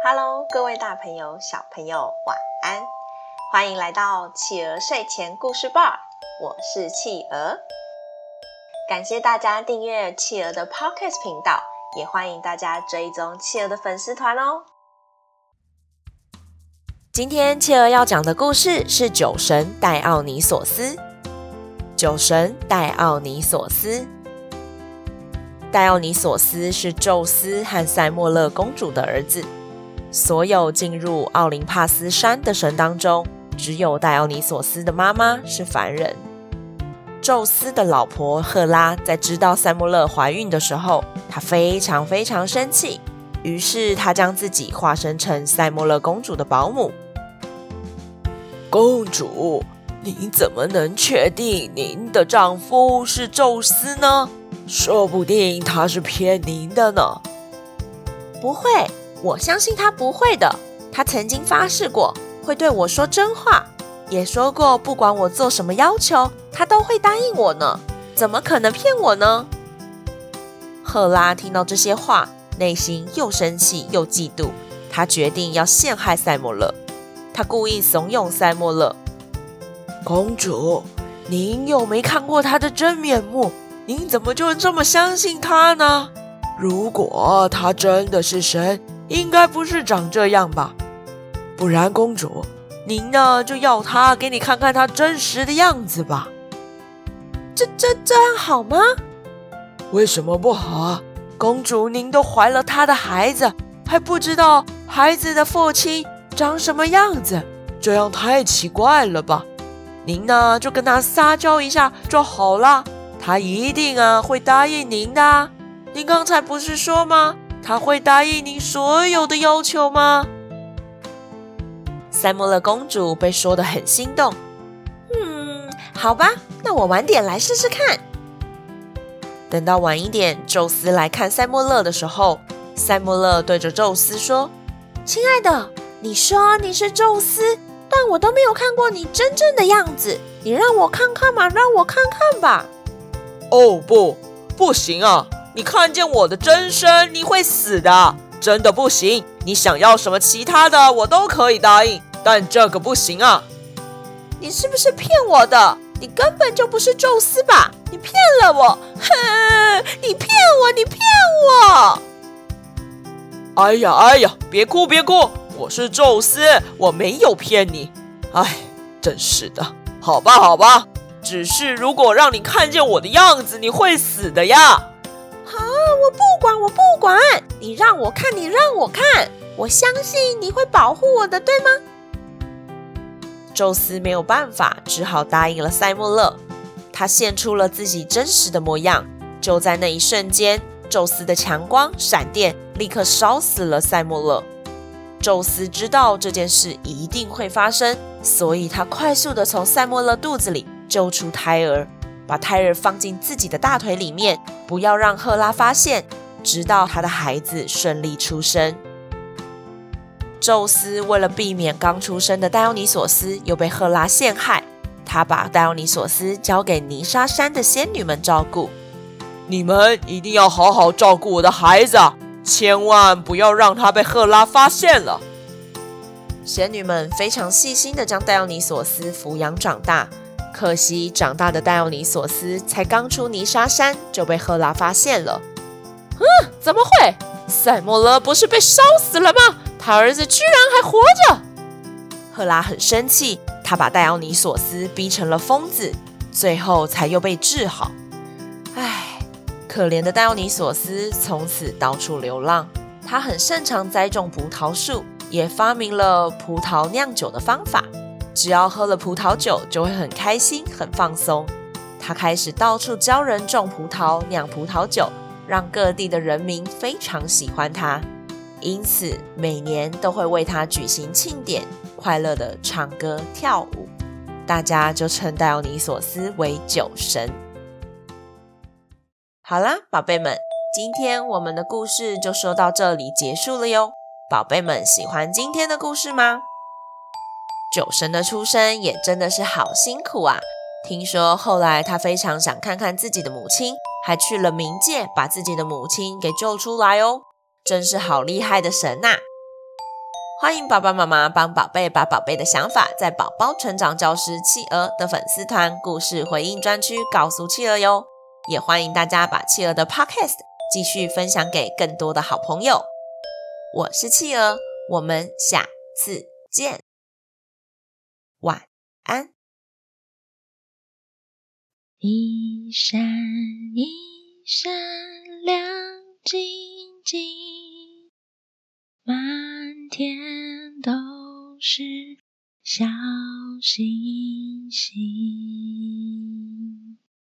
Hello，各位大朋友、小朋友，晚安！欢迎来到企鹅睡前故事吧，我是企鹅。感谢大家订阅企鹅的 Podcast 频道，也欢迎大家追踪企鹅的粉丝团哦。今天企鹅要讲的故事是酒神戴奥尼索斯。酒神戴奥尼索斯，戴奥尼索斯是宙斯和塞莫勒公主的儿子。所有进入奥林帕斯山的神当中，只有戴奥尼索斯的妈妈是凡人。宙斯的老婆赫拉在知道塞莫勒怀孕的时候，她非常非常生气，于是她将自己化身成塞莫勒公主的保姆。公主，您怎么能确定您的丈夫是宙斯呢？说不定他是骗您的呢。不会，我相信他不会的。他曾经发誓过会对我说真话，也说过不管我做什么要求，他都会答应我呢。怎么可能骗我呢？赫拉听到这些话，内心又生气又嫉妒，她决定要陷害塞莫勒。他故意怂恿塞莫勒：“公主，您又没看过他的真面目，您怎么就这么相信他呢？如果他真的是神，应该不是长这样吧？不然，公主，您呢就要他给你看看他真实的样子吧。这、这、这样好吗？为什么不好啊？公主，您都怀了他的孩子，还不知道孩子的父亲。”长什么样子？这样太奇怪了吧？您呢，就跟他撒娇一下就好了，他一定啊会答应您的。您刚才不是说吗？他会答应您所有的要求吗？塞莫勒公主被说得很心动。嗯，好吧，那我晚点来试试看。等到晚一点，宙斯来看塞莫勒的时候，塞莫勒对着宙斯说：“亲爱的。”你说你是宙斯，但我都没有看过你真正的样子。你让我看看嘛，让我看看吧。哦，不，不行啊！你看见我的真身，你会死的，真的不行。你想要什么其他的，我都可以答应，但这个不行啊！你是不是骗我的？你根本就不是宙斯吧？你骗了我！哼，你骗我，你骗我！哎呀哎呀，别哭别哭！我是宙斯，我没有骗你。哎，真是的。好吧，好吧，只是如果让你看见我的样子，你会死的呀。我不管，我不管。你让我看，你让我看。我相信你会保护我的，对吗？宙斯没有办法，只好答应了塞莫勒。他现出了自己真实的模样。就在那一瞬间，宙斯的强光闪电立刻烧死了塞莫勒。宙斯知道这件事一定会发生，所以他快速的从塞莫勒肚子里救出胎儿，把胎儿放进自己的大腿里面，不要让赫拉发现，直到他的孩子顺利出生。宙斯为了避免刚出生的戴奥尼索斯又被赫拉陷害，他把戴奥尼索斯交给泥沙山的仙女们照顾。你们一定要好好照顾我的孩子。千万不要让他被赫拉发现了。仙女们非常细心的将戴奥尼索斯抚养长大，可惜长大的戴奥尼索斯才刚出泥沙山就被赫拉发现了。嗯，怎么会？塞莫勒不是被烧死了吗？他儿子居然还活着！赫拉很生气，她把戴奥尼索斯逼成了疯子，最后才又被治好。唉。可怜的戴奥尼索斯从此到处流浪。他很擅长栽种葡萄树，也发明了葡萄酿酒的方法。只要喝了葡萄酒，就会很开心、很放松。他开始到处教人种葡萄、酿葡萄酒，让各地的人民非常喜欢他。因此，每年都会为他举行庆典，快乐的唱歌跳舞。大家就称戴奥尼索斯为酒神。好啦，宝贝们，今天我们的故事就说到这里结束了哟。宝贝们喜欢今天的故事吗？酒神的出生也真的是好辛苦啊！听说后来他非常想看看自己的母亲，还去了冥界把自己的母亲给救出来哦，真是好厉害的神呐！欢迎爸爸妈妈帮宝贝把宝贝的想法，在宝宝成长教室企鹅的粉丝团故事回应专区告诉企鹅哟。也欢迎大家把企鹅的 Podcast 继续分享给更多的好朋友。我是企鹅，我们下次见，晚安。一闪一闪亮晶晶，满天都是小星星。